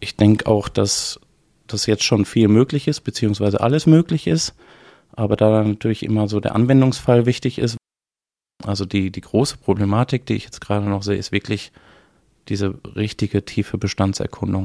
ich denke auch, dass das jetzt schon viel möglich ist, beziehungsweise alles möglich ist, aber da natürlich immer so der Anwendungsfall wichtig ist. Also die, die große Problematik, die ich jetzt gerade noch sehe, ist wirklich diese richtige tiefe Bestandserkundung.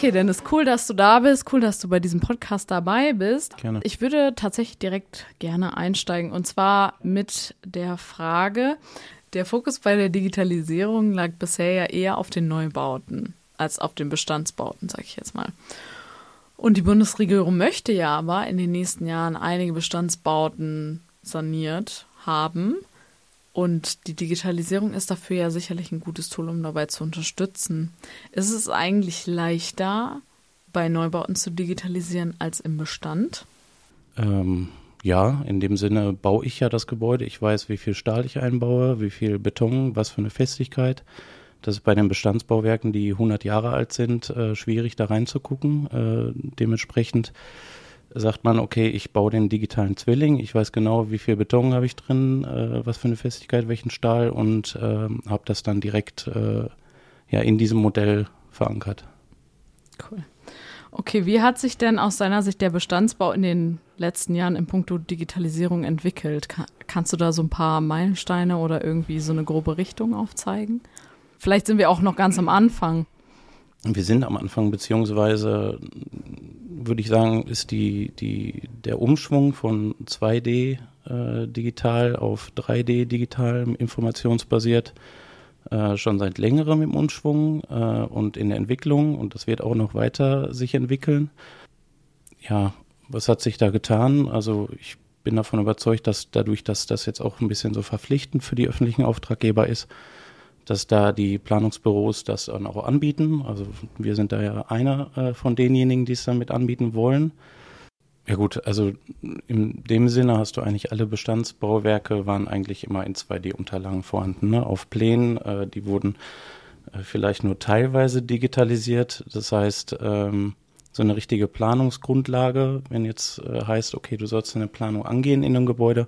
Okay, Dennis, cool, dass du da bist. Cool, dass du bei diesem Podcast dabei bist. Gerne. Ich würde tatsächlich direkt gerne einsteigen und zwar mit der Frage, der Fokus bei der Digitalisierung lag bisher ja eher auf den Neubauten als auf den Bestandsbauten, sage ich jetzt mal. Und die Bundesregierung möchte ja aber in den nächsten Jahren einige Bestandsbauten saniert haben. Und die Digitalisierung ist dafür ja sicherlich ein gutes Tool, um dabei zu unterstützen. Ist es eigentlich leichter, bei Neubauten zu digitalisieren als im Bestand? Ähm, ja, in dem Sinne baue ich ja das Gebäude. Ich weiß, wie viel Stahl ich einbaue, wie viel Beton, was für eine Festigkeit. Das ist bei den Bestandsbauwerken, die 100 Jahre alt sind, äh, schwierig da reinzugucken. Äh, dementsprechend sagt man, okay, ich baue den digitalen Zwilling, ich weiß genau, wie viel Beton habe ich drin, äh, was für eine Festigkeit, welchen Stahl und äh, habe das dann direkt äh, ja, in diesem Modell verankert. Cool. Okay, wie hat sich denn aus deiner Sicht der Bestandsbau in den letzten Jahren in puncto Digitalisierung entwickelt? Kann, kannst du da so ein paar Meilensteine oder irgendwie so eine grobe Richtung aufzeigen? Vielleicht sind wir auch noch ganz am Anfang. Wir sind am Anfang, beziehungsweise würde ich sagen, ist die, die, der Umschwung von 2D äh, digital auf 3D digital informationsbasiert äh, schon seit längerem im Umschwung äh, und in der Entwicklung und das wird auch noch weiter sich entwickeln. Ja, was hat sich da getan? Also ich bin davon überzeugt, dass dadurch, dass das jetzt auch ein bisschen so verpflichtend für die öffentlichen Auftraggeber ist, dass da die Planungsbüros das dann auch anbieten. Also wir sind da ja einer äh, von denjenigen, die es dann mit anbieten wollen. Ja gut, also in dem Sinne hast du eigentlich alle Bestandsbauwerke waren eigentlich immer in 2D-Unterlagen vorhanden. Ne? Auf Plänen, äh, die wurden äh, vielleicht nur teilweise digitalisiert. Das heißt, ähm, so eine richtige Planungsgrundlage, wenn jetzt äh, heißt, okay, du sollst eine Planung angehen in einem Gebäude,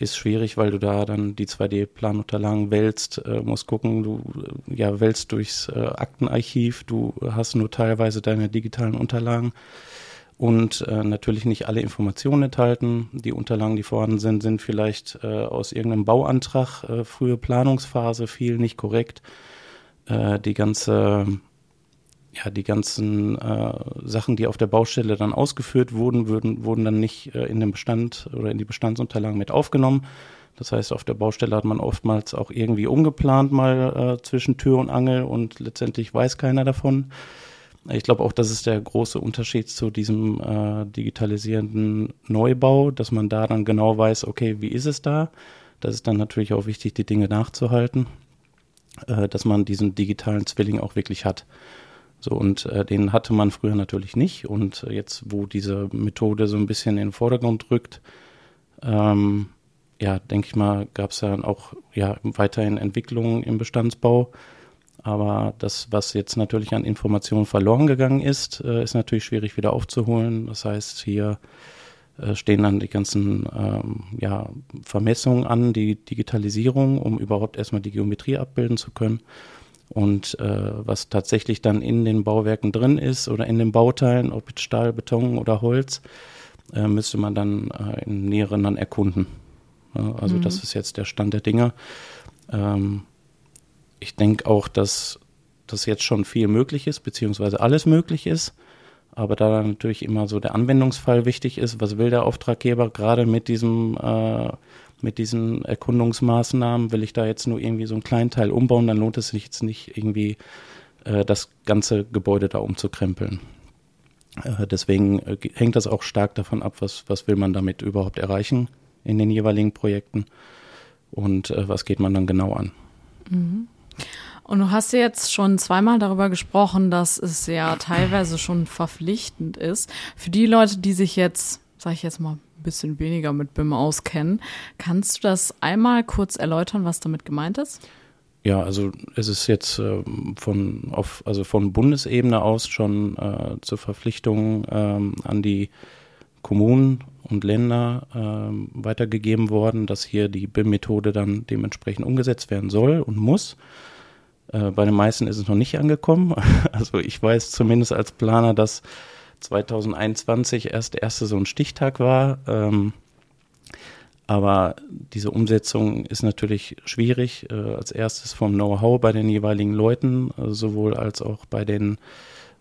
ist schwierig, weil du da dann die 2D-Planunterlagen wälzt, äh, musst gucken, du äh, ja wälzt durchs äh, Aktenarchiv, du hast nur teilweise deine digitalen Unterlagen und äh, natürlich nicht alle Informationen enthalten. Die Unterlagen, die vorhanden sind, sind vielleicht äh, aus irgendeinem Bauantrag, äh, frühe Planungsphase, viel nicht korrekt. Äh, die ganze ja, die ganzen äh, Sachen, die auf der Baustelle dann ausgeführt wurden, würden, wurden dann nicht äh, in den Bestand oder in die Bestandsunterlagen mit aufgenommen. Das heißt, auf der Baustelle hat man oftmals auch irgendwie umgeplant mal äh, zwischen Tür und Angel und letztendlich weiß keiner davon. Ich glaube auch, das ist der große Unterschied zu diesem äh, digitalisierenden Neubau, dass man da dann genau weiß, okay, wie ist es da? Das ist dann natürlich auch wichtig, die Dinge nachzuhalten, äh, dass man diesen digitalen Zwilling auch wirklich hat. So, und äh, den hatte man früher natürlich nicht. Und äh, jetzt, wo diese Methode so ein bisschen in den Vordergrund rückt, ähm, ja, denke ich mal, gab es dann auch ja, weiterhin Entwicklungen im Bestandsbau. Aber das, was jetzt natürlich an Informationen verloren gegangen ist, äh, ist natürlich schwierig wieder aufzuholen. Das heißt, hier äh, stehen dann die ganzen ähm, ja, Vermessungen an, die Digitalisierung, um überhaupt erstmal die Geometrie abbilden zu können. Und äh, was tatsächlich dann in den Bauwerken drin ist oder in den Bauteilen, ob mit Stahl, Beton oder Holz, äh, müsste man dann äh, im Näheren dann erkunden. Ja, also mhm. das ist jetzt der Stand der Dinge. Ähm, ich denke auch, dass das jetzt schon viel möglich ist, beziehungsweise alles möglich ist, Aber da natürlich immer so der Anwendungsfall wichtig ist, was will der Auftraggeber gerade mit diesem äh, mit diesen Erkundungsmaßnahmen, will ich da jetzt nur irgendwie so einen kleinen Teil umbauen, dann lohnt es sich jetzt nicht irgendwie äh, das ganze Gebäude da umzukrempeln. Äh, deswegen äh, hängt das auch stark davon ab, was, was will man damit überhaupt erreichen in den jeweiligen Projekten und äh, was geht man dann genau an. Mhm. Und du hast jetzt schon zweimal darüber gesprochen, dass es ja teilweise schon verpflichtend ist. Für die Leute, die sich jetzt, sage ich jetzt mal, ein bisschen weniger mit BIM auskennen, kannst du das einmal kurz erläutern, was damit gemeint ist? Ja, also es ist jetzt äh, von auf, also von Bundesebene aus schon äh, zur Verpflichtung ähm, an die Kommunen und Länder ähm, weitergegeben worden, dass hier die BIM-Methode dann dementsprechend umgesetzt werden soll und muss. Äh, bei den meisten ist es noch nicht angekommen. Also ich weiß zumindest als Planer, dass 2021 erst der erste so ein Stichtag war. Ähm, aber diese Umsetzung ist natürlich schwierig. Äh, als erstes vom Know-how bei den jeweiligen Leuten, äh, sowohl als auch bei den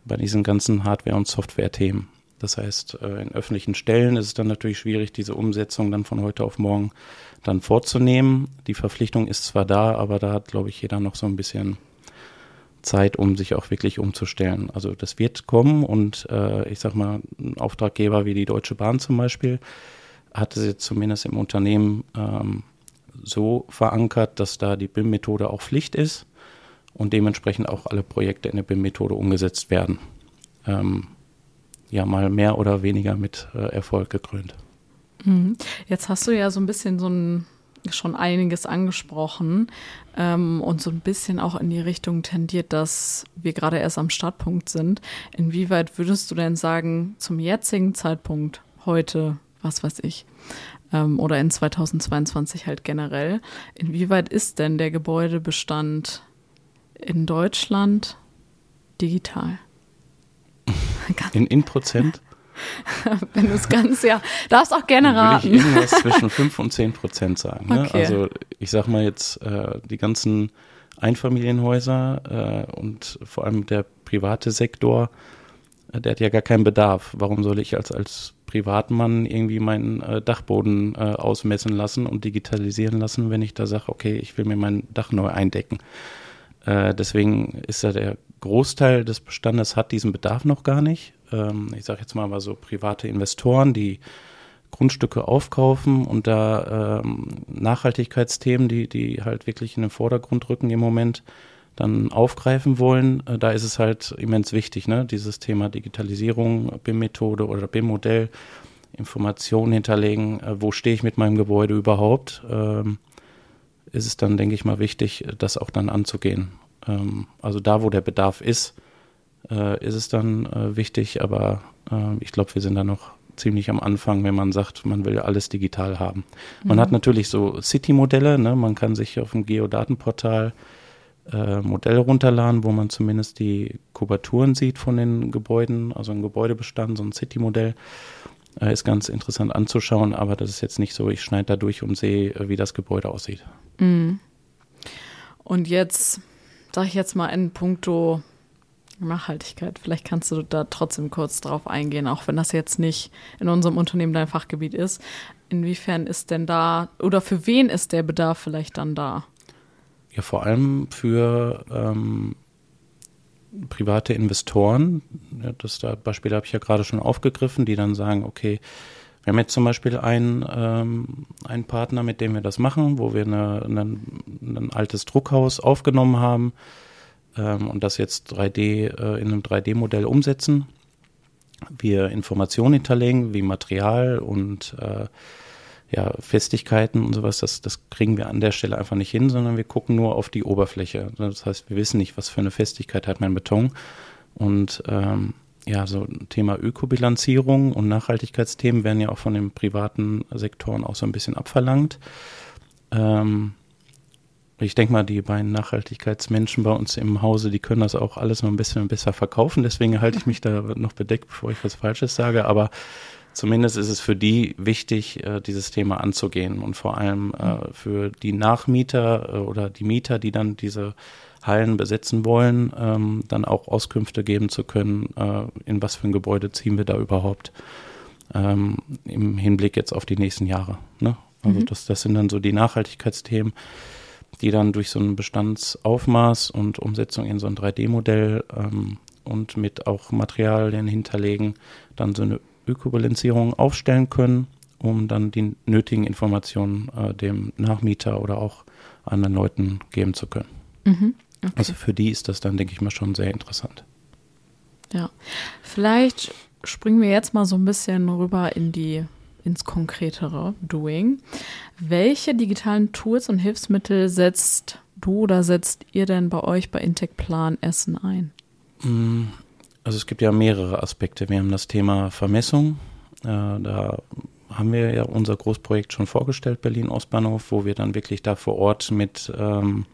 bei diesen ganzen Hardware- und Software-Themen. Das heißt, äh, in öffentlichen Stellen ist es dann natürlich schwierig, diese Umsetzung dann von heute auf morgen dann vorzunehmen. Die Verpflichtung ist zwar da, aber da hat, glaube ich, jeder noch so ein bisschen Zeit, um sich auch wirklich umzustellen. Also das wird kommen und äh, ich sag mal, ein Auftraggeber wie die Deutsche Bahn zum Beispiel, hatte sie zumindest im Unternehmen ähm, so verankert, dass da die BIM-Methode auch Pflicht ist und dementsprechend auch alle Projekte in der BIM-Methode umgesetzt werden. Ähm, ja, mal mehr oder weniger mit äh, Erfolg gekrönt. Mhm. Jetzt hast du ja so ein bisschen so ein schon einiges angesprochen ähm, und so ein bisschen auch in die Richtung tendiert, dass wir gerade erst am Startpunkt sind. Inwieweit würdest du denn sagen, zum jetzigen Zeitpunkt heute was weiß ich, ähm, oder in 2022 halt generell. Inwieweit ist denn der Gebäudebestand in Deutschland digital? In, in Prozent? Wenn du es ganz, ja, darfst auch gerne raten. Würde ich irgendwas zwischen 5 und 10 Prozent sagen. Ne? Okay. Also ich sag mal jetzt, äh, die ganzen Einfamilienhäuser äh, und vor allem der private Sektor, äh, der hat ja gar keinen Bedarf. Warum soll ich als, als Privatmann irgendwie meinen äh, Dachboden äh, ausmessen lassen und digitalisieren lassen, wenn ich da sage, okay, ich will mir mein Dach neu eindecken. Äh, deswegen ist ja der Großteil des Bestandes hat diesen Bedarf noch gar nicht. Ähm, ich sage jetzt mal aber so private Investoren, die Grundstücke aufkaufen und da ähm, Nachhaltigkeitsthemen, die, die halt wirklich in den Vordergrund rücken im Moment, dann aufgreifen wollen, äh, da ist es halt immens wichtig, ne? dieses Thema Digitalisierung, BIM-Methode oder BIM-Modell, Informationen hinterlegen, äh, wo stehe ich mit meinem Gebäude überhaupt, ähm, ist es dann, denke ich mal, wichtig, das auch dann anzugehen. Ähm, also da, wo der Bedarf ist, äh, ist es dann äh, wichtig, aber äh, ich glaube, wir sind da noch ziemlich am Anfang, wenn man sagt, man will alles digital haben. Man mhm. hat natürlich so City-Modelle, ne? man kann sich auf dem Geodatenportal äh, Modell runterladen, wo man zumindest die Kubaturen sieht von den Gebäuden, also ein Gebäudebestand, so ein City-Modell. Äh, ist ganz interessant anzuschauen, aber das ist jetzt nicht so, ich schneide da durch und sehe, äh, wie das Gebäude aussieht. Mhm. Und jetzt, sage ich jetzt mal in puncto Nachhaltigkeit, vielleicht kannst du da trotzdem kurz drauf eingehen, auch wenn das jetzt nicht in unserem Unternehmen dein Fachgebiet ist. Inwiefern ist denn da oder für wen ist der Bedarf vielleicht dann da? Ja, vor allem für ähm, private Investoren. Ja, das da Beispiel habe ich ja gerade schon aufgegriffen, die dann sagen, okay, wir haben jetzt zum Beispiel einen, ähm, einen Partner, mit dem wir das machen, wo wir eine, eine, ein altes Druckhaus aufgenommen haben ähm, und das jetzt 3D äh, in einem 3D-Modell umsetzen. Wir Informationen hinterlegen, wie Material und äh, ja, Festigkeiten und sowas, das, das kriegen wir an der Stelle einfach nicht hin, sondern wir gucken nur auf die Oberfläche. Das heißt, wir wissen nicht, was für eine Festigkeit hat mein Beton. Und ähm, ja, so Thema Ökobilanzierung und Nachhaltigkeitsthemen werden ja auch von den privaten Sektoren auch so ein bisschen abverlangt. Ähm, ich denke mal, die beiden Nachhaltigkeitsmenschen bei uns im Hause, die können das auch alles noch ein bisschen besser verkaufen. Deswegen halte ich mich da noch bedeckt, bevor ich was Falsches sage. Aber zumindest ist es für die wichtig, äh, dieses Thema anzugehen und vor allem äh, für die Nachmieter äh, oder die Mieter, die dann diese Hallen besetzen wollen, ähm, dann auch Auskünfte geben zu können, in was für ein Gebäude ziehen wir da überhaupt ähm, im Hinblick jetzt auf die nächsten Jahre. Ne? Also mhm. das, das sind dann so die Nachhaltigkeitsthemen, die dann durch so ein Bestandsaufmaß und Umsetzung in so ein 3D-Modell ähm, und mit auch Materialien hinterlegen, dann so eine Ökobilanzierung aufstellen können, um dann die nötigen Informationen äh, dem Nachmieter oder auch anderen Leuten geben zu können. Mhm. Okay. Also für die ist das dann, denke ich mal, schon sehr interessant. Ja, vielleicht springen wir jetzt mal so ein bisschen rüber in die ins konkretere Doing. Welche digitalen Tools und Hilfsmittel setzt du oder setzt ihr denn bei euch bei Intec Plan Essen ein? Mm, also es gibt ja mehrere Aspekte. Wir haben das Thema Vermessung. Äh, da haben wir ja unser Großprojekt schon vorgestellt, Berlin Ostbahnhof, wo wir dann wirklich da vor Ort mit ähm,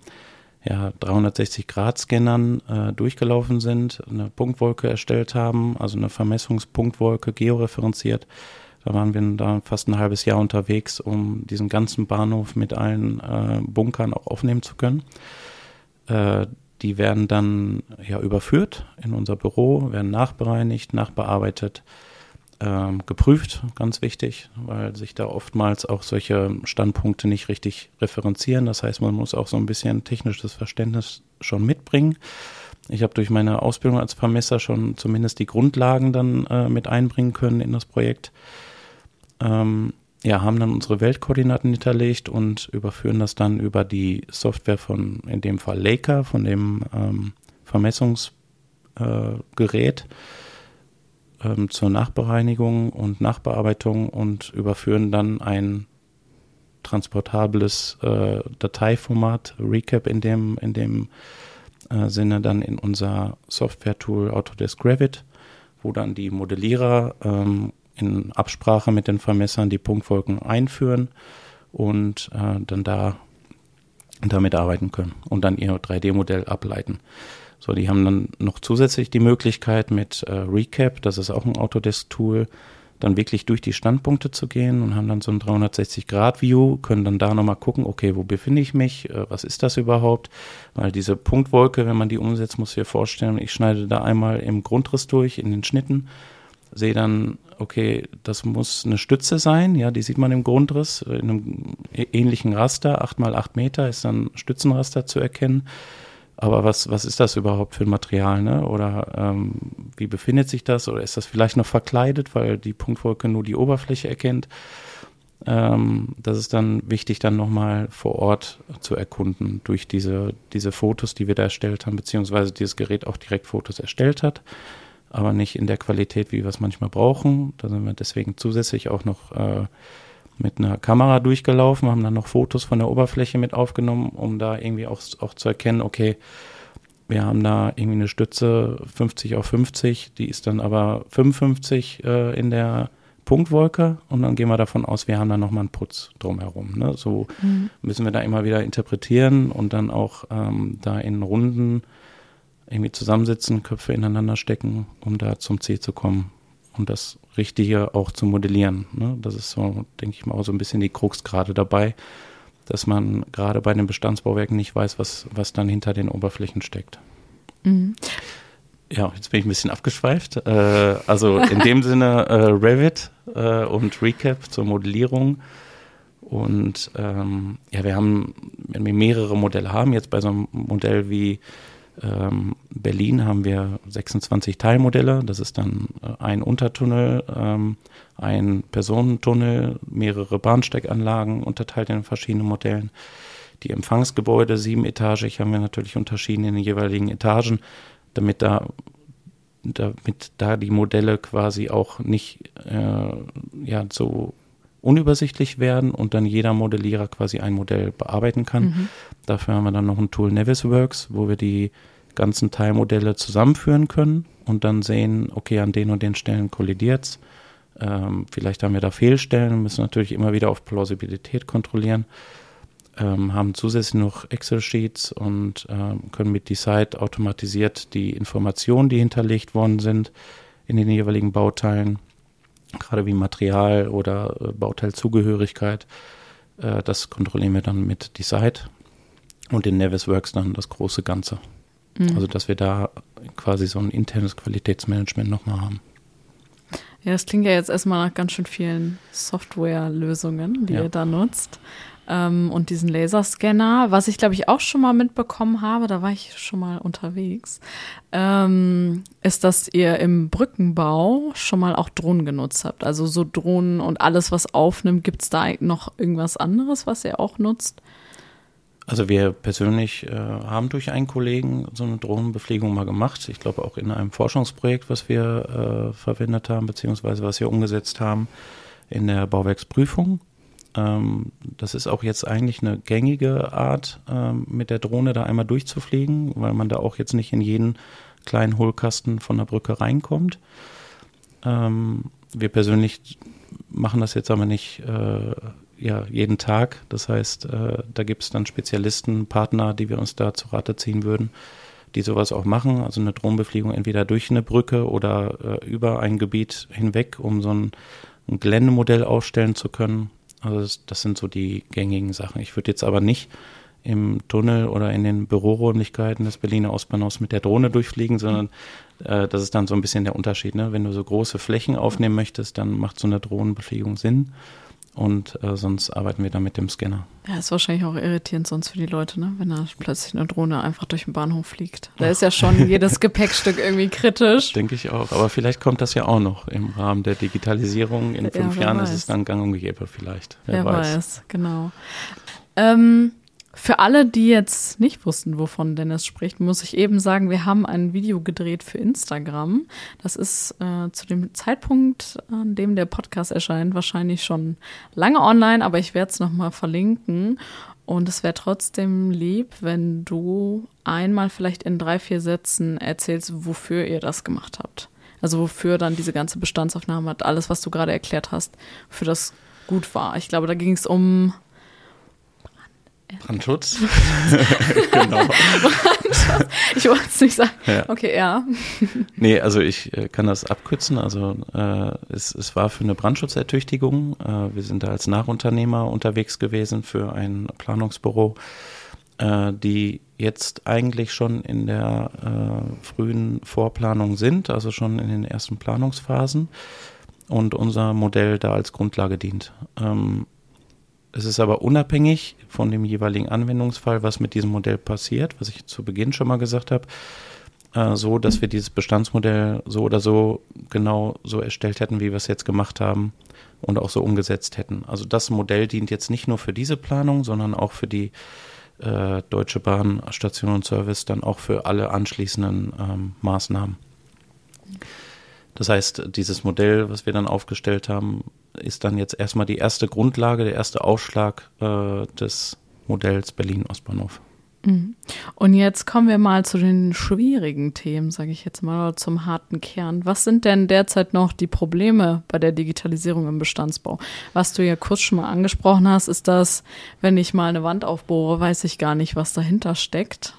ja, 360-Grad-Scannern äh, durchgelaufen sind, eine Punktwolke erstellt haben, also eine Vermessungspunktwolke georeferenziert. Da waren wir da fast ein halbes Jahr unterwegs, um diesen ganzen Bahnhof mit allen äh, Bunkern auch aufnehmen zu können. Äh, die werden dann ja überführt in unser Büro, werden nachbereinigt, nachbearbeitet ähm, geprüft, ganz wichtig, weil sich da oftmals auch solche Standpunkte nicht richtig referenzieren. Das heißt, man muss auch so ein bisschen technisches Verständnis schon mitbringen. Ich habe durch meine Ausbildung als Vermesser schon zumindest die Grundlagen dann äh, mit einbringen können in das Projekt. Ähm, ja, haben dann unsere Weltkoordinaten hinterlegt und überführen das dann über die Software von, in dem Fall Leica, von dem ähm, Vermessungsgerät. Äh, ähm, zur Nachbereinigung und Nachbearbeitung und überführen dann ein transportables äh, Dateiformat, Recap in dem, in dem äh, Sinne dann in unser Software-Tool Autodesk Revit, wo dann die Modellierer ähm, in Absprache mit den Vermessern die Punktwolken einführen und äh, dann da damit arbeiten können und dann ihr 3D-Modell ableiten. So, die haben dann noch zusätzlich die Möglichkeit mit äh, Recap, das ist auch ein Autodesk-Tool, dann wirklich durch die Standpunkte zu gehen und haben dann so ein 360-Grad-View, können dann da nochmal gucken, okay, wo befinde ich mich, äh, was ist das überhaupt? Weil diese Punktwolke, wenn man die umsetzt, muss ich mir vorstellen, ich schneide da einmal im Grundriss durch, in den Schnitten, sehe dann, okay, das muss eine Stütze sein, ja, die sieht man im Grundriss, in einem ähnlichen Raster, 8 mal 8 Meter ist dann Stützenraster zu erkennen aber was, was ist das überhaupt für ein Material, ne? Oder ähm, wie befindet sich das? Oder ist das vielleicht noch verkleidet, weil die Punktwolke nur die Oberfläche erkennt? Ähm, das ist dann wichtig, dann nochmal vor Ort zu erkunden durch diese, diese Fotos, die wir da erstellt haben, beziehungsweise dieses Gerät auch direkt Fotos erstellt hat, aber nicht in der Qualität, wie wir es manchmal brauchen. Da sind wir deswegen zusätzlich auch noch äh, mit einer Kamera durchgelaufen, haben dann noch Fotos von der Oberfläche mit aufgenommen, um da irgendwie auch, auch zu erkennen, okay, wir haben da irgendwie eine Stütze 50 auf 50, die ist dann aber 55 äh, in der Punktwolke und dann gehen wir davon aus, wir haben da nochmal einen Putz drumherum. Ne? So mhm. müssen wir da immer wieder interpretieren und dann auch ähm, da in Runden irgendwie zusammensitzen, Köpfe ineinander stecken, um da zum Ziel zu kommen, um das Richtige auch zu modellieren. Ne? Das ist so, denke ich mal, auch so ein bisschen die Krux gerade dabei, dass man gerade bei den Bestandsbauwerken nicht weiß, was, was dann hinter den Oberflächen steckt. Mhm. Ja, jetzt bin ich ein bisschen abgeschweift. Äh, also in dem Sinne äh, Revit äh, und Recap zur Modellierung. Und ähm, ja, wir haben, wenn wir mehrere Modelle haben, jetzt bei so einem Modell wie ähm, Berlin haben wir 26 Teilmodelle. Das ist dann äh, ein Untertunnel, ähm, ein Personentunnel, mehrere Bahnsteiganlagen unterteilt in verschiedenen Modellen. Die Empfangsgebäude, siebenetagig, haben wir natürlich unterschieden in den jeweiligen Etagen, damit da, damit da die Modelle quasi auch nicht äh, ja, so unübersichtlich werden und dann jeder Modellierer quasi ein Modell bearbeiten kann. Mhm. Dafür haben wir dann noch ein Tool Navisworks, wo wir die ganzen Teilmodelle zusammenführen können und dann sehen, okay, an den und den Stellen kollidiert ähm, vielleicht haben wir da Fehlstellen, müssen natürlich immer wieder auf Plausibilität kontrollieren. Ähm, haben zusätzlich noch Excel-Sheets und ähm, können mit Decide automatisiert die Informationen, die hinterlegt worden sind, in den jeweiligen Bauteilen gerade wie Material oder äh, Bauteilzugehörigkeit. Äh, das kontrollieren wir dann mit Decide und in Navisworks dann das große Ganze. Mhm. Also dass wir da quasi so ein internes Qualitätsmanagement nochmal haben. Ja, das klingt ja jetzt erstmal nach ganz schön vielen Softwarelösungen, die ja. ihr da nutzt ähm, und diesen Laserscanner, was ich glaube ich auch schon mal mitbekommen habe, da war ich schon mal unterwegs, ähm, ist, dass ihr im Brückenbau schon mal auch Drohnen genutzt habt. Also so Drohnen und alles, was aufnimmt, gibt es da noch irgendwas anderes, was ihr auch nutzt? Also wir persönlich äh, haben durch einen Kollegen so eine Drohnenbefliegung mal gemacht. Ich glaube auch in einem Forschungsprojekt, was wir äh, verwendet haben, beziehungsweise was wir umgesetzt haben in der Bauwerksprüfung. Ähm, das ist auch jetzt eigentlich eine gängige Art, ähm, mit der Drohne da einmal durchzufliegen, weil man da auch jetzt nicht in jeden kleinen Hohlkasten von der Brücke reinkommt. Ähm, wir persönlich machen das jetzt aber nicht äh, ja, jeden Tag. Das heißt, äh, da gibt es dann Spezialisten, Partner, die wir uns da zu Rate ziehen würden, die sowas auch machen. Also eine Drohnenbefliegung entweder durch eine Brücke oder äh, über ein Gebiet hinweg, um so ein, ein Geländemodell aufstellen zu können. Also das, das sind so die gängigen Sachen. Ich würde jetzt aber nicht im Tunnel oder in den Büroräumlichkeiten des Berliner Ostbahnhofs mit der Drohne durchfliegen, sondern äh, das ist dann so ein bisschen der Unterschied. Ne? Wenn du so große Flächen aufnehmen möchtest, dann macht so eine Drohnenbefliegung Sinn und äh, sonst arbeiten wir dann mit dem Scanner. Ja, ist wahrscheinlich auch irritierend sonst für die Leute, ne? wenn da plötzlich eine Drohne einfach durch den Bahnhof fliegt. Da ist ja schon jedes Gepäckstück irgendwie kritisch. Denke ich auch. Aber vielleicht kommt das ja auch noch im Rahmen der Digitalisierung. In fünf ja, Jahren weiß. ist es dann gang und gäbe vielleicht. Wer, wer weiß. weiß. genau. Ähm, für alle, die jetzt nicht wussten, wovon Dennis spricht, muss ich eben sagen, wir haben ein Video gedreht für Instagram. Das ist äh, zu dem Zeitpunkt, an dem der Podcast erscheint, wahrscheinlich schon lange online, aber ich werde es nochmal verlinken. Und es wäre trotzdem lieb, wenn du einmal vielleicht in drei, vier Sätzen erzählst, wofür ihr das gemacht habt. Also wofür dann diese ganze Bestandsaufnahme hat, alles, was du gerade erklärt hast, für das gut war. Ich glaube, da ging es um Brandschutz. genau. Brandschutz. Ich wollte es nicht sagen. Ja. Okay, ja. nee, also ich äh, kann das abkürzen. Also äh, es, es war für eine Brandschutzertüchtigung. Äh, wir sind da als Nachunternehmer unterwegs gewesen für ein Planungsbüro, äh, die jetzt eigentlich schon in der äh, frühen Vorplanung sind, also schon in den ersten Planungsphasen und unser Modell da als Grundlage dient. Ähm, es ist aber unabhängig von dem jeweiligen Anwendungsfall, was mit diesem Modell passiert, was ich zu Beginn schon mal gesagt habe, äh, so, dass wir dieses Bestandsmodell so oder so genau so erstellt hätten, wie wir es jetzt gemacht haben und auch so umgesetzt hätten. Also das Modell dient jetzt nicht nur für diese Planung, sondern auch für die äh, Deutsche Bahn Station und Service, dann auch für alle anschließenden ähm, Maßnahmen. Das heißt, dieses Modell, was wir dann aufgestellt haben, ist dann jetzt erstmal die erste Grundlage, der erste Ausschlag äh, des Modells Berlin-Ostbahnhof. Mhm. Und jetzt kommen wir mal zu den schwierigen Themen, sage ich jetzt mal, oder zum harten Kern. Was sind denn derzeit noch die Probleme bei der Digitalisierung im Bestandsbau? Was du ja kurz schon mal angesprochen hast, ist das, wenn ich mal eine Wand aufbohre, weiß ich gar nicht, was dahinter steckt.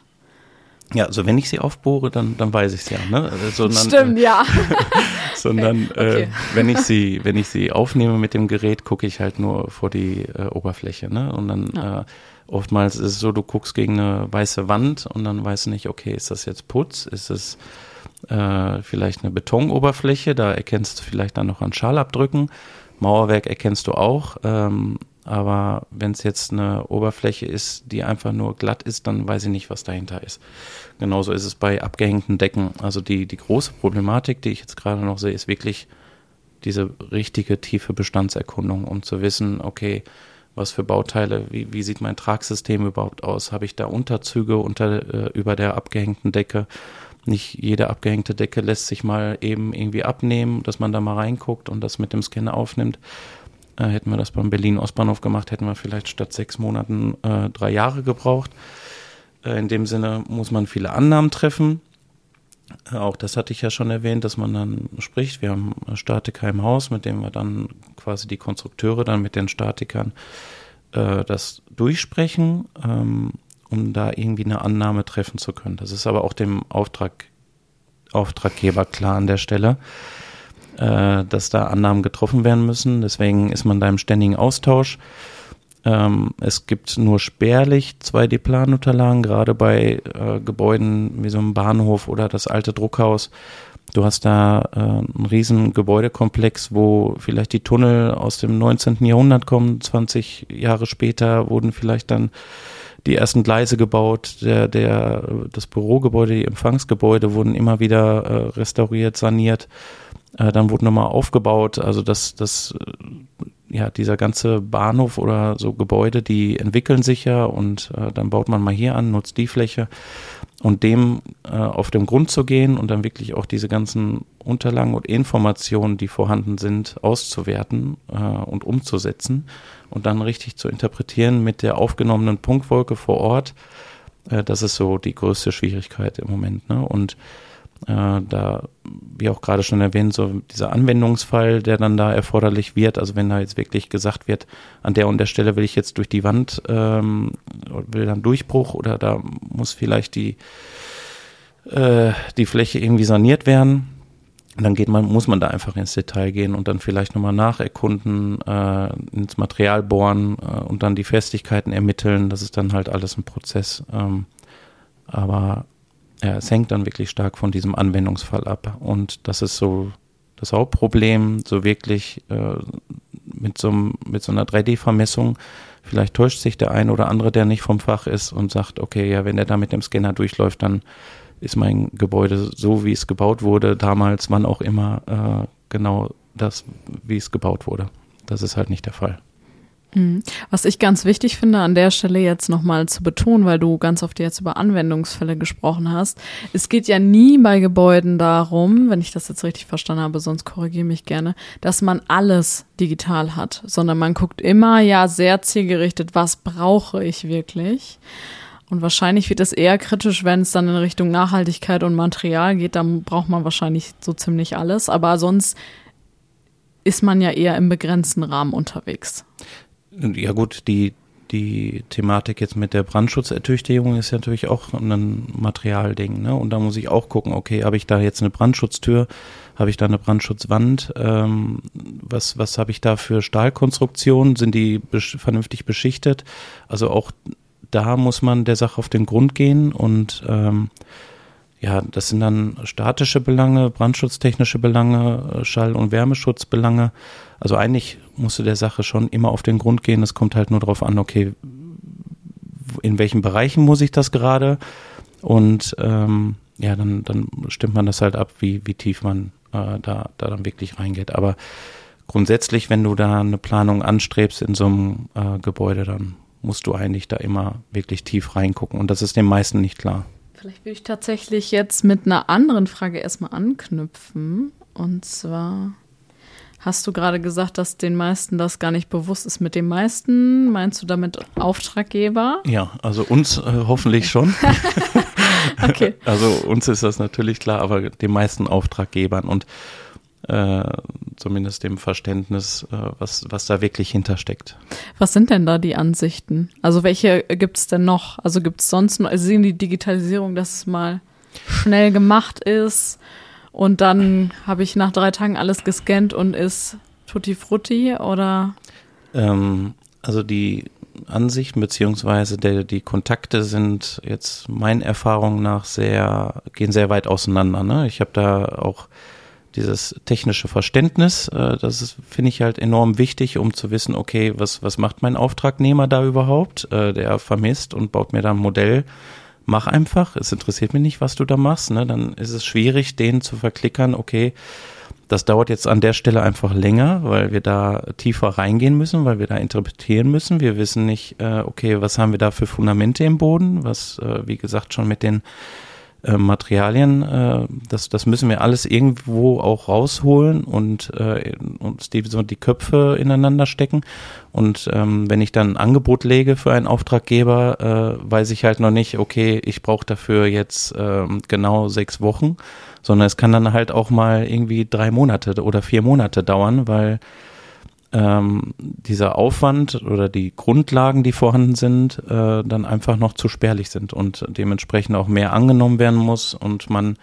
Ja, also wenn ich sie aufbohre, dann, dann weiß ich es ja. Ne? Sondern, Stimmt, ja. sondern okay. äh, wenn ich sie, wenn ich sie aufnehme mit dem Gerät, gucke ich halt nur vor die äh, Oberfläche. Ne? Und dann ja. äh, oftmals ist es so, du guckst gegen eine weiße Wand und dann weißt du nicht, okay, ist das jetzt Putz? Ist es äh, vielleicht eine Betonoberfläche? Da erkennst du vielleicht dann noch an Schalabdrücken. Mauerwerk erkennst du auch. Ähm, aber wenn es jetzt eine Oberfläche ist, die einfach nur glatt ist, dann weiß ich nicht, was dahinter ist. Genauso ist es bei abgehängten Decken. Also die, die große Problematik, die ich jetzt gerade noch sehe, ist wirklich diese richtige tiefe Bestandserkundung, um zu wissen, okay, was für Bauteile, wie, wie sieht mein Tragsystem überhaupt aus? Habe ich da Unterzüge unter, äh, über der abgehängten Decke? Nicht jede abgehängte Decke lässt sich mal eben irgendwie abnehmen, dass man da mal reinguckt und das mit dem Scanner aufnimmt. Äh, hätten wir das beim Berlin-Ostbahnhof gemacht, hätten wir vielleicht statt sechs Monaten äh, drei Jahre gebraucht. Äh, in dem Sinne muss man viele Annahmen treffen. Äh, auch das hatte ich ja schon erwähnt, dass man dann spricht. Wir haben Statiker im Haus, mit dem wir dann quasi die Konstrukteure dann mit den Statikern äh, das durchsprechen, ähm, um da irgendwie eine Annahme treffen zu können. Das ist aber auch dem Auftrag, Auftraggeber klar an der Stelle. Äh, dass da Annahmen getroffen werden müssen. Deswegen ist man da im ständigen Austausch. Ähm, es gibt nur spärlich 2D-Planunterlagen, gerade bei äh, Gebäuden wie so einem Bahnhof oder das alte Druckhaus. Du hast da äh, einen riesen Gebäudekomplex, wo vielleicht die Tunnel aus dem 19. Jahrhundert kommen. 20 Jahre später wurden vielleicht dann die ersten Gleise gebaut, der, der, das Bürogebäude, die Empfangsgebäude wurden immer wieder äh, restauriert, saniert. Äh, dann wurde nochmal aufgebaut. Also das, das, äh, ja, dieser ganze Bahnhof oder so Gebäude, die entwickeln sich ja und äh, dann baut man mal hier an, nutzt die Fläche und dem äh, auf den Grund zu gehen und dann wirklich auch diese ganzen Unterlagen und Informationen, die vorhanden sind, auszuwerten äh, und umzusetzen und dann richtig zu interpretieren mit der aufgenommenen Punktwolke vor Ort. Äh, das ist so die größte Schwierigkeit im Moment. Ne? Und da, wie auch gerade schon erwähnt, so dieser Anwendungsfall, der dann da erforderlich wird, also wenn da jetzt wirklich gesagt wird, an der und der Stelle will ich jetzt durch die Wand, ähm, will dann Durchbruch oder da muss vielleicht die, äh, die Fläche irgendwie saniert werden, dann geht man, muss man da einfach ins Detail gehen und dann vielleicht nochmal nacherkunden, äh, ins Material bohren äh, und dann die Festigkeiten ermitteln. Das ist dann halt alles ein Prozess. Ähm, aber es hängt dann wirklich stark von diesem Anwendungsfall ab. Und das ist so das Hauptproblem, so wirklich äh, mit, so, mit so einer 3D-Vermessung. Vielleicht täuscht sich der eine oder andere, der nicht vom Fach ist und sagt, okay, ja, wenn er da mit dem Scanner durchläuft, dann ist mein Gebäude so, wie es gebaut wurde, damals, wann auch immer, äh, genau das, wie es gebaut wurde. Das ist halt nicht der Fall. Mhm. Was ich ganz wichtig finde, an der Stelle jetzt nochmal zu betonen, weil du ganz oft jetzt über Anwendungsfälle gesprochen hast. Es geht ja nie bei Gebäuden darum, wenn ich das jetzt richtig verstanden habe, sonst korrigiere mich gerne, dass man alles digital hat, sondern man guckt immer ja sehr zielgerichtet, was brauche ich wirklich. Und wahrscheinlich wird es eher kritisch, wenn es dann in Richtung Nachhaltigkeit und Material geht. Dann braucht man wahrscheinlich so ziemlich alles. Aber sonst ist man ja eher im begrenzten Rahmen unterwegs. Ja gut, die, die Thematik jetzt mit der Brandschutzertüchtigung ist ja natürlich auch ein Materialding. Ne? Und da muss ich auch gucken, okay, habe ich da jetzt eine Brandschutztür, habe ich da eine Brandschutzwand, ähm, was, was habe ich da für Stahlkonstruktionen, sind die besch vernünftig beschichtet? Also auch da muss man der Sache auf den Grund gehen und ähm, ja, das sind dann statische Belange, brandschutztechnische Belange, Schall- und Wärmeschutzbelange. Also eigentlich musst du der Sache schon immer auf den Grund gehen. Es kommt halt nur darauf an, okay, in welchen Bereichen muss ich das gerade? Und ähm, ja, dann, dann stimmt man das halt ab, wie, wie tief man äh, da, da dann wirklich reingeht. Aber grundsätzlich, wenn du da eine Planung anstrebst in so einem äh, Gebäude, dann musst du eigentlich da immer wirklich tief reingucken. Und das ist den meisten nicht klar. Vielleicht will ich tatsächlich jetzt mit einer anderen Frage erstmal anknüpfen. Und zwar hast du gerade gesagt, dass den meisten das gar nicht bewusst ist. Mit den meisten meinst du damit Auftraggeber? Ja, also uns äh, hoffentlich schon. okay. Also uns ist das natürlich klar, aber den meisten Auftraggebern. Und äh, zumindest dem Verständnis, äh, was, was da wirklich hintersteckt. Was sind denn da die Ansichten? Also welche gibt es denn noch? Also gibt es sonst noch, also sehen die Digitalisierung, dass es mal schnell gemacht ist und dann habe ich nach drei Tagen alles gescannt und ist tutti frutti oder? Ähm, also die Ansichten der, die Kontakte sind jetzt meinen Erfahrungen nach sehr, gehen sehr weit auseinander. Ne? Ich habe da auch dieses technische Verständnis, äh, das finde ich halt enorm wichtig, um zu wissen, okay, was, was macht mein Auftragnehmer da überhaupt? Äh, der vermisst und baut mir da ein Modell. Mach einfach, es interessiert mich nicht, was du da machst. Ne? Dann ist es schwierig, den zu verklickern, okay, das dauert jetzt an der Stelle einfach länger, weil wir da tiefer reingehen müssen, weil wir da interpretieren müssen. Wir wissen nicht, äh, okay, was haben wir da für Fundamente im Boden, was, äh, wie gesagt, schon mit den äh, Materialien, äh, das, das müssen wir alles irgendwo auch rausholen und äh, uns die, so die Köpfe ineinander stecken. Und ähm, wenn ich dann ein Angebot lege für einen Auftraggeber, äh, weiß ich halt noch nicht, okay, ich brauche dafür jetzt äh, genau sechs Wochen, sondern es kann dann halt auch mal irgendwie drei Monate oder vier Monate dauern, weil ähm, dieser Aufwand oder die Grundlagen, die vorhanden sind, äh, dann einfach noch zu spärlich sind und dementsprechend auch mehr angenommen werden muss und man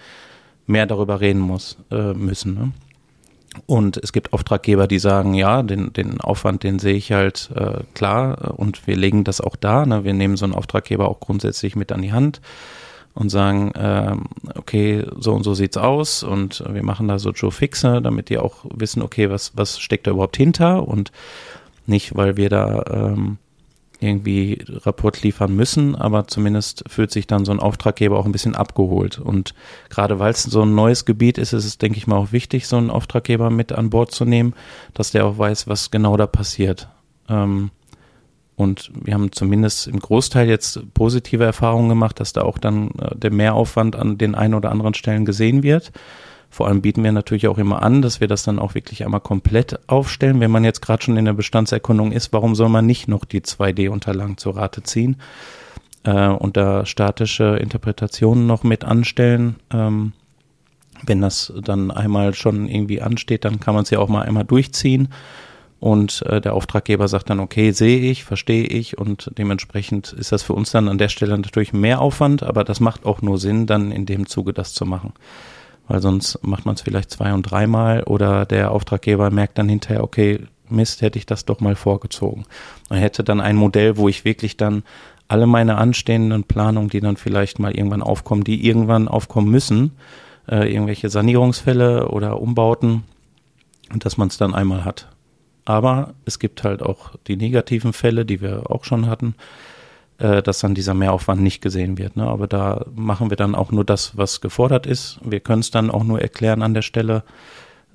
mehr darüber reden muss äh, müssen. Ne? Und es gibt Auftraggeber, die sagen, ja, den, den Aufwand, den sehe ich halt äh, klar und wir legen das auch da. Ne? Wir nehmen so einen Auftraggeber auch grundsätzlich mit an die Hand und sagen, äh, okay, so und so sieht's aus und wir machen da so Joe Fixe, damit die auch wissen, okay, was, was steckt da überhaupt hinter und nicht, weil wir da ähm, irgendwie Rapport liefern müssen, aber zumindest fühlt sich dann so ein Auftraggeber auch ein bisschen abgeholt. Und gerade weil es so ein neues Gebiet ist, ist es, denke ich mal, auch wichtig, so einen Auftraggeber mit an Bord zu nehmen, dass der auch weiß, was genau da passiert. Ähm, und wir haben zumindest im Großteil jetzt positive Erfahrungen gemacht, dass da auch dann äh, der Mehraufwand an den einen oder anderen Stellen gesehen wird. Vor allem bieten wir natürlich auch immer an, dass wir das dann auch wirklich einmal komplett aufstellen. Wenn man jetzt gerade schon in der Bestandserkundung ist, warum soll man nicht noch die 2D-Unterlagen zur Rate ziehen äh, und da statische Interpretationen noch mit anstellen? Ähm, wenn das dann einmal schon irgendwie ansteht, dann kann man es ja auch mal einmal durchziehen. Und äh, der Auftraggeber sagt dann, okay, sehe ich, verstehe ich und dementsprechend ist das für uns dann an der Stelle natürlich mehr Aufwand, aber das macht auch nur Sinn, dann in dem Zuge das zu machen weil sonst macht man es vielleicht zwei und dreimal oder der Auftraggeber merkt dann hinterher, okay, Mist, hätte ich das doch mal vorgezogen. Man hätte dann ein Modell, wo ich wirklich dann alle meine anstehenden Planungen, die dann vielleicht mal irgendwann aufkommen, die irgendwann aufkommen müssen, äh, irgendwelche Sanierungsfälle oder Umbauten, dass man es dann einmal hat. Aber es gibt halt auch die negativen Fälle, die wir auch schon hatten, äh, dass dann dieser Mehraufwand nicht gesehen wird. Ne? Aber da machen wir dann auch nur das, was gefordert ist. Wir können es dann auch nur erklären an der Stelle.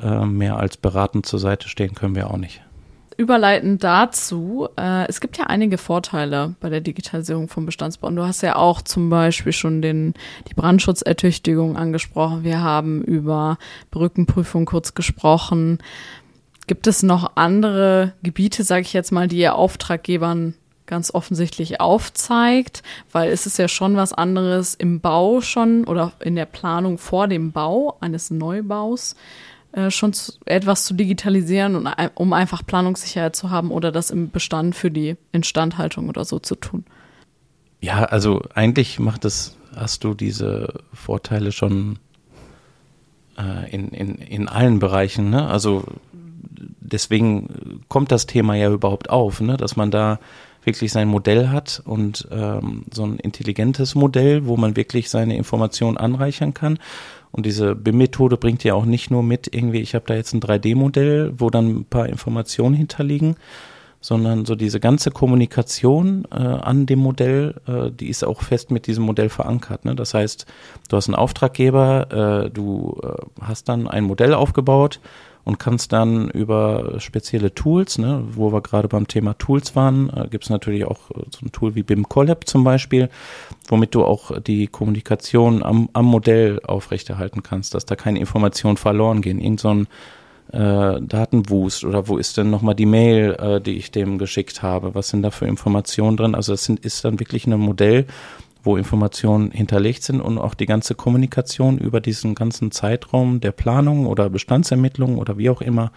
Äh, mehr als beratend zur Seite stehen können wir auch nicht. Überleitend dazu, äh, es gibt ja einige Vorteile bei der Digitalisierung vom Bestandsbau. Und du hast ja auch zum Beispiel schon den, die Brandschutzertüchtigung angesprochen. Wir haben über Brückenprüfung kurz gesprochen. Gibt es noch andere Gebiete, sage ich jetzt mal, die ihr Auftraggebern ganz offensichtlich aufzeigt, weil es ist ja schon was anderes im Bau schon oder in der Planung vor dem Bau eines Neubaus äh, schon zu, etwas zu digitalisieren und um einfach Planungssicherheit zu haben oder das im Bestand für die Instandhaltung oder so zu tun. Ja, also eigentlich macht es, hast du diese Vorteile schon äh, in, in, in allen Bereichen, ne? Also deswegen kommt das Thema ja überhaupt auf, ne? dass man da wirklich sein Modell hat und ähm, so ein intelligentes Modell, wo man wirklich seine Informationen anreichern kann. Und diese BIM-Methode bringt ja auch nicht nur mit, irgendwie, ich habe da jetzt ein 3D-Modell, wo dann ein paar Informationen hinterliegen, sondern so diese ganze Kommunikation äh, an dem Modell, äh, die ist auch fest mit diesem Modell verankert. Ne? Das heißt, du hast einen Auftraggeber, äh, du äh, hast dann ein Modell aufgebaut, und kannst dann über spezielle Tools, ne, wo wir gerade beim Thema Tools waren, äh, gibt es natürlich auch äh, so ein Tool wie BIM Collab zum Beispiel, womit du auch die Kommunikation am, am Modell aufrechterhalten kannst, dass da keine Informationen verloren gehen. Irgend so ein äh, Datenwust oder wo ist denn nochmal die Mail, äh, die ich dem geschickt habe? Was sind da für Informationen drin? Also das sind, ist dann wirklich ein Modell, wo Informationen hinterlegt sind und auch die ganze Kommunikation über diesen ganzen Zeitraum der Planung oder Bestandsermittlung oder wie auch immer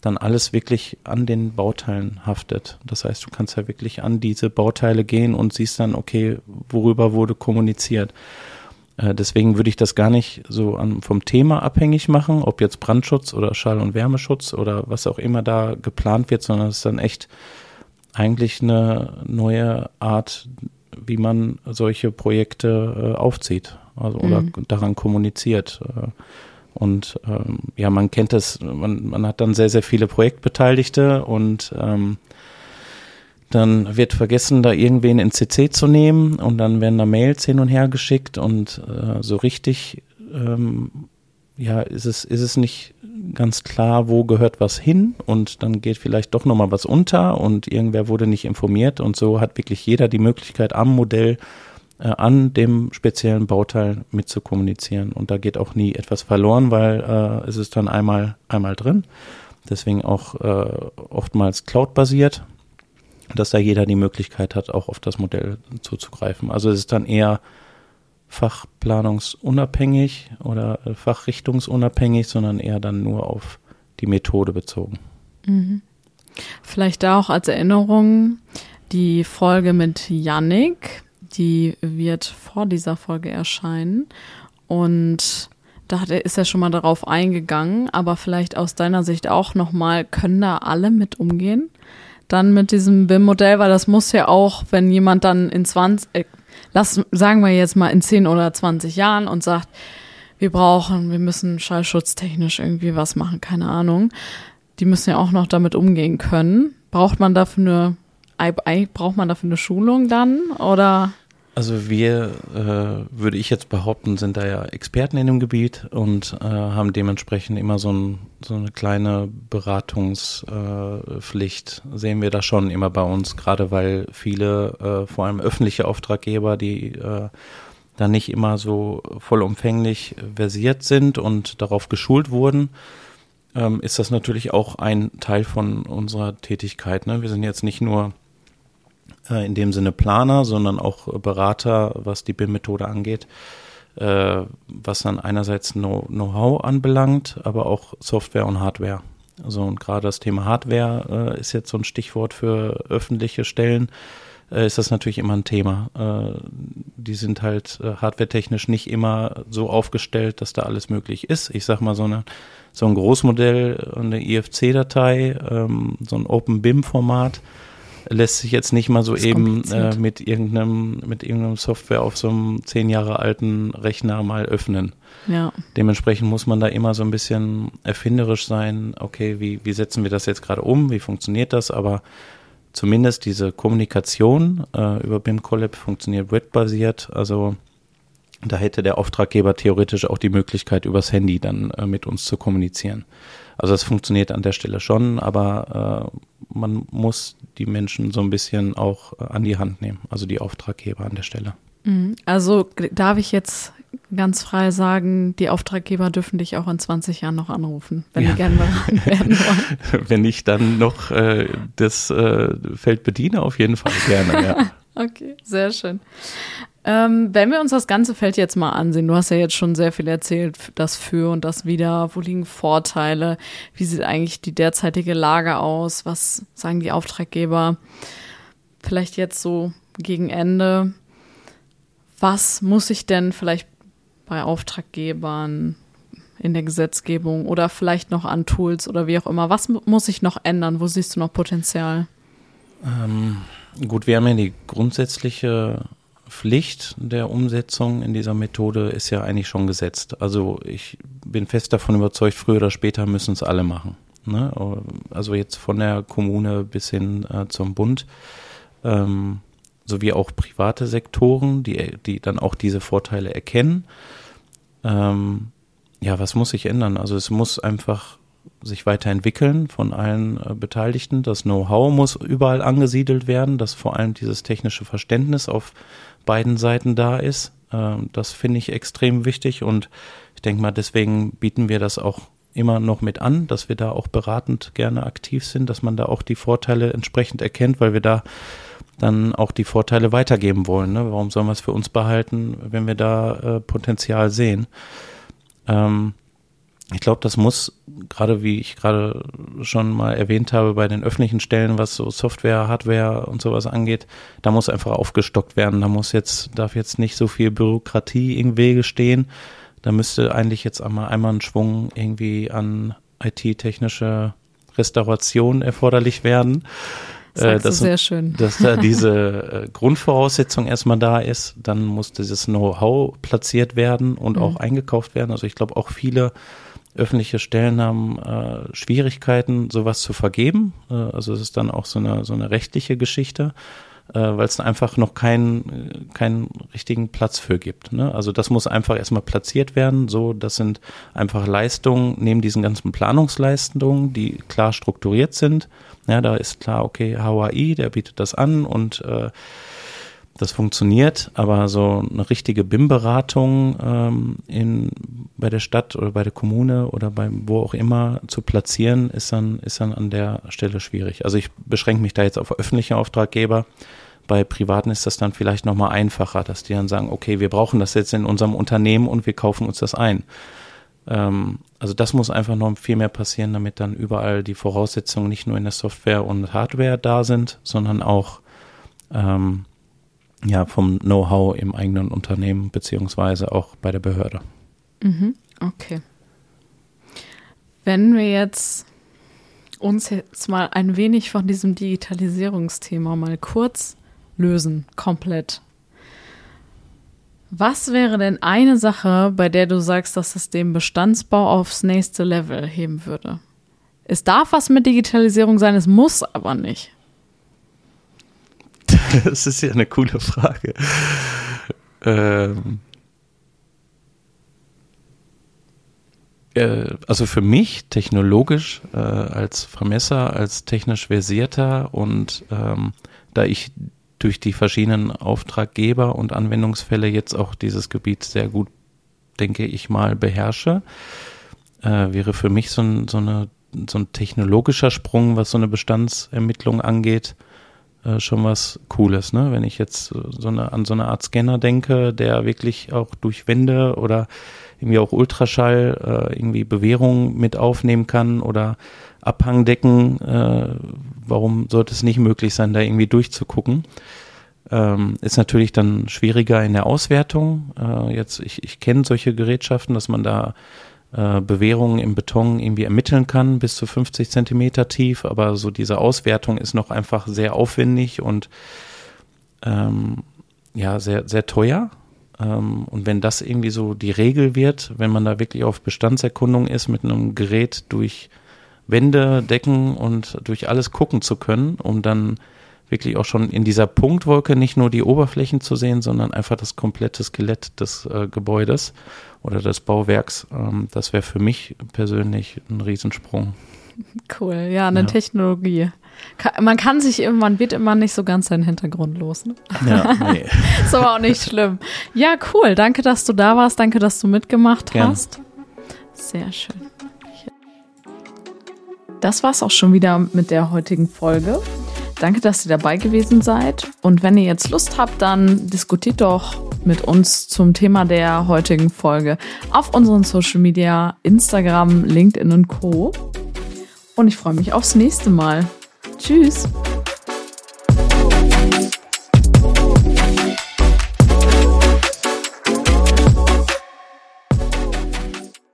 dann alles wirklich an den Bauteilen haftet. Das heißt, du kannst ja wirklich an diese Bauteile gehen und siehst dann, okay, worüber wurde kommuniziert. Äh, deswegen würde ich das gar nicht so vom Thema abhängig machen, ob jetzt Brandschutz oder Schall- und Wärmeschutz oder was auch immer da geplant wird, sondern es ist dann echt eigentlich eine neue Art wie man solche Projekte äh, aufzieht also, oder mhm. daran kommuniziert. Äh, und ähm, ja, man kennt das, man, man hat dann sehr, sehr viele Projektbeteiligte und ähm, dann wird vergessen, da irgendwen in CC zu nehmen und dann werden da Mails hin und her geschickt und äh, so richtig ähm, ja, ist es, ist es nicht ganz klar, wo gehört was hin und dann geht vielleicht doch nochmal was unter und irgendwer wurde nicht informiert und so hat wirklich jeder die Möglichkeit am Modell äh, an dem speziellen Bauteil mit zu kommunizieren und da geht auch nie etwas verloren, weil äh, es ist dann einmal, einmal drin. Deswegen auch äh, oftmals Cloud-basiert, dass da jeder die Möglichkeit hat, auch auf das Modell zuzugreifen. Also es ist dann eher fachplanungsunabhängig oder äh, fachrichtungsunabhängig, sondern eher dann nur auf die Methode bezogen. Mhm. Vielleicht da auch als Erinnerung die Folge mit Yannick, die wird vor dieser Folge erscheinen. Und da hat ist er schon mal darauf eingegangen, aber vielleicht aus deiner Sicht auch nochmal, können da alle mit umgehen? Dann mit diesem BIM-Modell, weil das muss ja auch, wenn jemand dann in 20, äh, lass, sagen wir jetzt mal in 10 oder 20 Jahren und sagt, wir brauchen, wir müssen schallschutztechnisch irgendwie was machen, keine Ahnung. Die müssen ja auch noch damit umgehen können. Braucht man dafür eine, braucht man dafür eine Schulung dann oder? Also wir, äh, würde ich jetzt behaupten, sind da ja Experten in dem Gebiet und äh, haben dementsprechend immer so, ein, so eine kleine Beratungspflicht. Äh, sehen wir da schon immer bei uns, gerade weil viele, äh, vor allem öffentliche Auftraggeber, die äh, da nicht immer so vollumfänglich versiert sind und darauf geschult wurden, ähm, ist das natürlich auch ein Teil von unserer Tätigkeit. Ne? Wir sind jetzt nicht nur in dem Sinne Planer, sondern auch Berater, was die BIM-Methode angeht, äh, was dann einerseits Know-how anbelangt, aber auch Software und Hardware. Also und gerade das Thema Hardware äh, ist jetzt so ein Stichwort für öffentliche Stellen. Äh, ist das natürlich immer ein Thema. Äh, die sind halt äh, hardwaretechnisch nicht immer so aufgestellt, dass da alles möglich ist. Ich sag mal so eine so ein Großmodell, eine IFC-Datei, ähm, so ein Open BIM-Format lässt sich jetzt nicht mal so eben äh, mit irgendeinem, mit irgendeinem Software auf so einem zehn Jahre alten Rechner mal öffnen. Ja. Dementsprechend muss man da immer so ein bisschen erfinderisch sein. Okay, wie, wie setzen wir das jetzt gerade um? Wie funktioniert das? Aber zumindest diese Kommunikation äh, über BIM Collab funktioniert webbasiert. Also da hätte der Auftraggeber theoretisch auch die Möglichkeit, übers Handy dann äh, mit uns zu kommunizieren. Also das funktioniert an der Stelle schon, aber äh, man muss die Menschen so ein bisschen auch äh, an die Hand nehmen, also die Auftraggeber an der Stelle. Mhm. Also darf ich jetzt ganz frei sagen, die Auftraggeber dürfen dich auch in 20 Jahren noch anrufen, wenn ja. die gerne beraten werden wollen. wenn ich dann noch äh, das äh, Feld bediene, auf jeden Fall gerne, ja. okay, sehr schön. Ähm, wenn wir uns das ganze Feld jetzt mal ansehen, du hast ja jetzt schon sehr viel erzählt, das für und das wieder, wo liegen Vorteile, wie sieht eigentlich die derzeitige Lage aus, was sagen die Auftraggeber, vielleicht jetzt so gegen Ende, was muss ich denn vielleicht bei Auftraggebern in der Gesetzgebung oder vielleicht noch an Tools oder wie auch immer, was muss ich noch ändern, wo siehst du noch Potenzial? Ähm, gut, wir haben ja die grundsätzliche Pflicht der Umsetzung in dieser Methode ist ja eigentlich schon gesetzt. Also ich bin fest davon überzeugt, früher oder später müssen es alle machen. Ne? Also jetzt von der Kommune bis hin äh, zum Bund, ähm, sowie auch private Sektoren, die, die dann auch diese Vorteile erkennen. Ähm, ja, was muss sich ändern? Also es muss einfach sich weiterentwickeln von allen äh, Beteiligten. Das Know-how muss überall angesiedelt werden, dass vor allem dieses technische Verständnis auf beiden Seiten da ist. Ähm, das finde ich extrem wichtig und ich denke mal, deswegen bieten wir das auch immer noch mit an, dass wir da auch beratend gerne aktiv sind, dass man da auch die Vorteile entsprechend erkennt, weil wir da dann auch die Vorteile weitergeben wollen. Ne? Warum sollen wir es für uns behalten, wenn wir da äh, Potenzial sehen? Ähm, ich glaube, das muss, gerade wie ich gerade schon mal erwähnt habe, bei den öffentlichen Stellen, was so Software, Hardware und sowas angeht, da muss einfach aufgestockt werden. Da muss jetzt, darf jetzt nicht so viel Bürokratie im Wege stehen. Da müsste eigentlich jetzt einmal, einmal ein Schwung irgendwie an IT-technische Restauration erforderlich werden. Sagst äh, dass, sehr schön. dass da diese äh, Grundvoraussetzung erstmal da ist, dann muss dieses Know-how platziert werden und mhm. auch eingekauft werden. Also ich glaube auch viele öffentliche Stellen haben äh, Schwierigkeiten, sowas zu vergeben. Äh, also es ist dann auch so eine, so eine rechtliche Geschichte, äh, weil es einfach noch keinen, keinen richtigen Platz für gibt. Ne? Also das muss einfach erstmal platziert werden. So, das sind einfach Leistungen neben diesen ganzen Planungsleistungen, die klar strukturiert sind. Ja, da ist klar, okay, HAI, der bietet das an und äh, das funktioniert, aber so eine richtige BIM-Beratung ähm, in, bei der Stadt oder bei der Kommune oder bei wo auch immer zu platzieren, ist dann, ist dann an der Stelle schwierig. Also ich beschränke mich da jetzt auf öffentliche Auftraggeber. Bei Privaten ist das dann vielleicht nochmal einfacher, dass die dann sagen, okay, wir brauchen das jetzt in unserem Unternehmen und wir kaufen uns das ein. Ähm, also das muss einfach noch viel mehr passieren, damit dann überall die Voraussetzungen nicht nur in der Software und Hardware da sind, sondern auch ähm, ja, vom Know-how im eigenen Unternehmen beziehungsweise auch bei der Behörde. Mhm. Okay. Wenn wir jetzt uns jetzt mal ein wenig von diesem Digitalisierungsthema mal kurz lösen, komplett. Was wäre denn eine Sache, bei der du sagst, dass es den Bestandsbau aufs nächste Level heben würde? Es darf was mit Digitalisierung sein, es muss aber nicht. Das ist ja eine coole Frage. Ähm, äh, also für mich technologisch äh, als Vermesser, als technisch versierter und ähm, da ich durch die verschiedenen Auftraggeber und Anwendungsfälle jetzt auch dieses Gebiet sehr gut, denke ich mal, beherrsche, äh, wäre für mich so ein, so, eine, so ein technologischer Sprung, was so eine Bestandsermittlung angeht, äh, schon was Cooles. Ne? Wenn ich jetzt so eine, an so eine Art Scanner denke, der wirklich auch durch Wände oder irgendwie auch Ultraschall äh, irgendwie Bewährung mit aufnehmen kann oder Abhangdecken. Äh, warum sollte es nicht möglich sein, da irgendwie durchzugucken? Ähm, ist natürlich dann schwieriger in der Auswertung. Äh, jetzt, ich, ich kenne solche Gerätschaften, dass man da äh, Bewährungen im Beton irgendwie ermitteln kann, bis zu 50 Zentimeter tief, aber so diese Auswertung ist noch einfach sehr aufwendig und ähm, ja, sehr, sehr teuer. Ähm, und wenn das irgendwie so die Regel wird, wenn man da wirklich auf Bestandserkundung ist, mit einem Gerät durch Wände, Decken und durch alles gucken zu können, um dann wirklich auch schon in dieser Punktwolke nicht nur die Oberflächen zu sehen, sondern einfach das komplette Skelett des äh, Gebäudes oder des Bauwerks. Ähm, das wäre für mich persönlich ein Riesensprung. Cool, ja, eine ja. Technologie. Man kann sich immer, man wird immer nicht so ganz seinen Hintergrund los. Ne? Ja, nee. ist aber auch nicht schlimm. Ja, cool. Danke, dass du da warst. Danke, dass du mitgemacht Gerne. hast. Sehr schön. Das war's auch schon wieder mit der heutigen Folge. Danke, dass ihr dabei gewesen seid. Und wenn ihr jetzt Lust habt, dann diskutiert doch mit uns zum Thema der heutigen Folge auf unseren Social Media, Instagram, LinkedIn und Co. Und ich freue mich aufs nächste Mal. Tschüss.